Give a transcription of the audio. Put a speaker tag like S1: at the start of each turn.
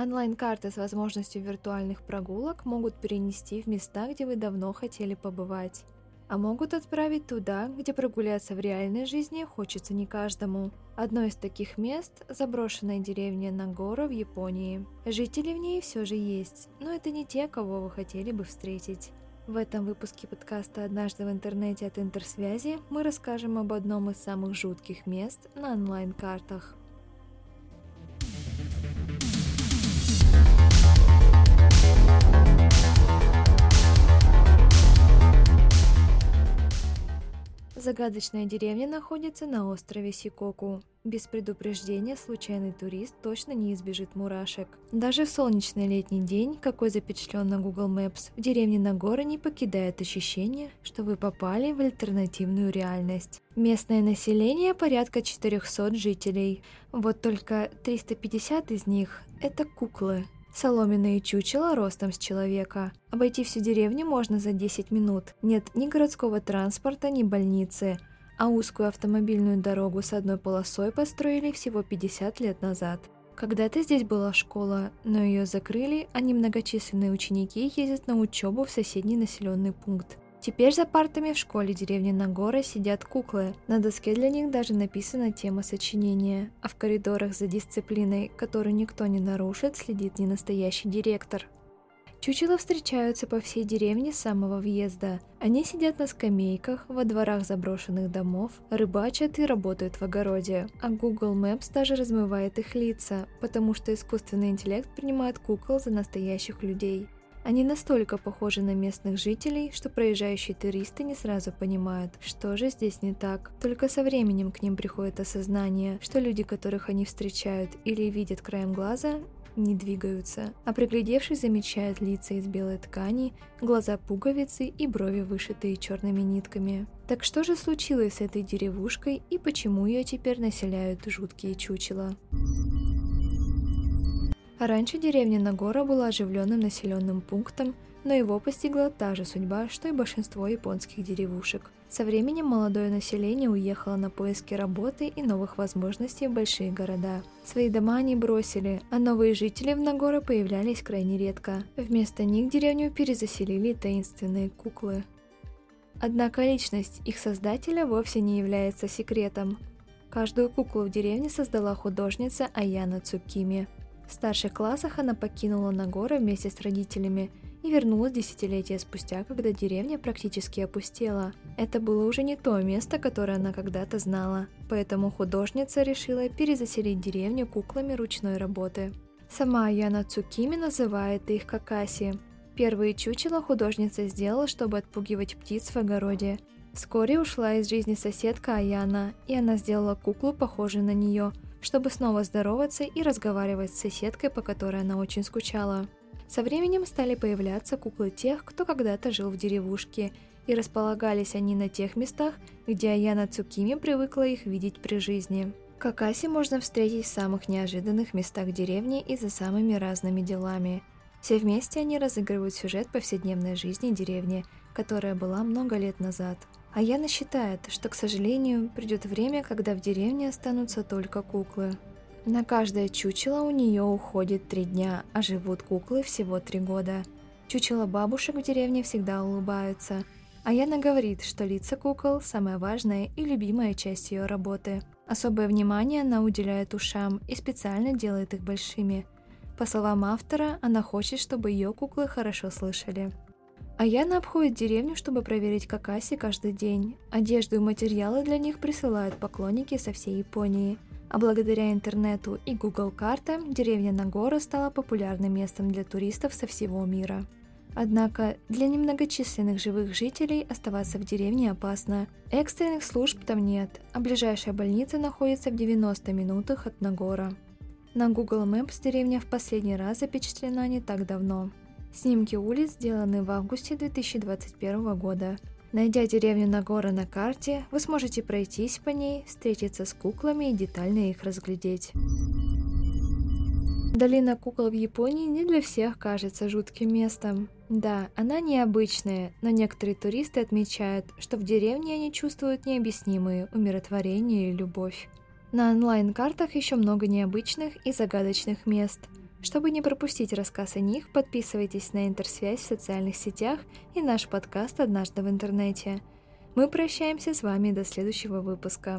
S1: Онлайн-карты с возможностью виртуальных прогулок могут перенести в места, где вы давно хотели побывать. А могут отправить туда, где прогуляться в реальной жизни хочется не каждому. Одно из таких мест – заброшенная деревня Нагоро в Японии. Жители в ней все же есть, но это не те, кого вы хотели бы встретить. В этом выпуске подкаста «Однажды в интернете» от Интерсвязи мы расскажем об одном из самых жутких мест на онлайн-картах. Загадочная деревня находится на острове Сикоку. Без предупреждения случайный турист точно не избежит мурашек. Даже в солнечный летний день, какой запечатлен на Google Maps, в деревне Нагора не покидает ощущение, что вы попали в альтернативную реальность. Местное население порядка 400 жителей. Вот только 350 из них – это куклы. Соломенные чучела ростом с человека. Обойти всю деревню можно за 10 минут. Нет ни городского транспорта, ни больницы. А узкую автомобильную дорогу с одной полосой построили всего 50 лет назад. Когда-то здесь была школа, но ее закрыли, а немногочисленные ученики ездят на учебу в соседний населенный пункт. Теперь за партами в школе деревни Нагора сидят куклы. На доске для них даже написана тема сочинения. А в коридорах за дисциплиной, которую никто не нарушит, следит не настоящий директор. Чучела встречаются по всей деревне с самого въезда. Они сидят на скамейках, во дворах заброшенных домов, рыбачат и работают в огороде. А Google Maps даже размывает их лица, потому что искусственный интеллект принимает кукол за настоящих людей. Они настолько похожи на местных жителей, что проезжающие туристы не сразу понимают, что же здесь не так. Только со временем к ним приходит осознание, что люди, которых они встречают или видят краем глаза, не двигаются, а приглядевшись замечают лица из белой ткани, глаза пуговицы и брови, вышитые черными нитками. Так что же случилось с этой деревушкой и почему ее теперь населяют жуткие чучела? Раньше деревня Нагора была оживленным населенным пунктом, но его постигла та же судьба, что и большинство японских деревушек. Со временем молодое население уехало на поиски работы и новых возможностей в большие города. Свои дома они бросили, а новые жители в Нагоро появлялись крайне редко. Вместо них деревню перезаселили таинственные куклы. Однако личность их создателя вовсе не является секретом. Каждую куклу в деревне создала художница Аяна Цукими – в старших классах она покинула Нагора вместе с родителями и вернулась десятилетия спустя, когда деревня практически опустела. Это было уже не то место, которое она когда-то знала, поэтому художница решила перезаселить деревню куклами ручной работы. Сама Яна Цукими называет их какаси. Первые чучела художница сделала, чтобы отпугивать птиц в огороде. Вскоре ушла из жизни соседка Аяна, и она сделала куклу, похожую на нее – чтобы снова здороваться и разговаривать с соседкой, по которой она очень скучала. Со временем стали появляться куклы тех, кто когда-то жил в деревушке, и располагались они на тех местах, где Аяна Цукими привыкла их видеть при жизни. Какаси можно встретить в самых неожиданных местах деревни и за самыми разными делами. Все вместе они разыгрывают сюжет повседневной жизни деревни, которая была много лет назад – а Яна считает, что, к сожалению, придет время, когда в деревне останутся только куклы. На каждое чучело у нее уходит три дня, а живут куклы всего три года. Чучело бабушек в деревне всегда улыбаются, а Яна говорит, что лица кукол – самая важная и любимая часть ее работы. Особое внимание она уделяет ушам и специально делает их большими. По словам автора, она хочет, чтобы ее куклы хорошо слышали. Аяна обходит деревню, чтобы проверить какаси каждый день. Одежду и материалы для них присылают поклонники со всей Японии. А благодаря интернету и Google картам деревня Нагора стала популярным местом для туристов со всего мира. Однако для немногочисленных живых жителей оставаться в деревне опасно. Экстренных служб там нет, а ближайшая больница находится в 90 минутах от Нагора. На Google Maps деревня в последний раз запечатлена не так давно. Снимки улиц сделаны в августе 2021 года. Найдя деревню Нагора на карте, вы сможете пройтись по ней, встретиться с куклами и детально их разглядеть. Долина кукол в Японии не для всех кажется жутким местом. Да, она необычная, но некоторые туристы отмечают, что в деревне они чувствуют необъяснимые умиротворение и любовь. На онлайн-картах еще много необычных и загадочных мест – Чтобы не пропустить рассказ о них, подписывайтесь на Интерсвязь в социальных сетях и наш подкаст «Однажды в интернете». Мы прощаемся с вами до следующего выпуска.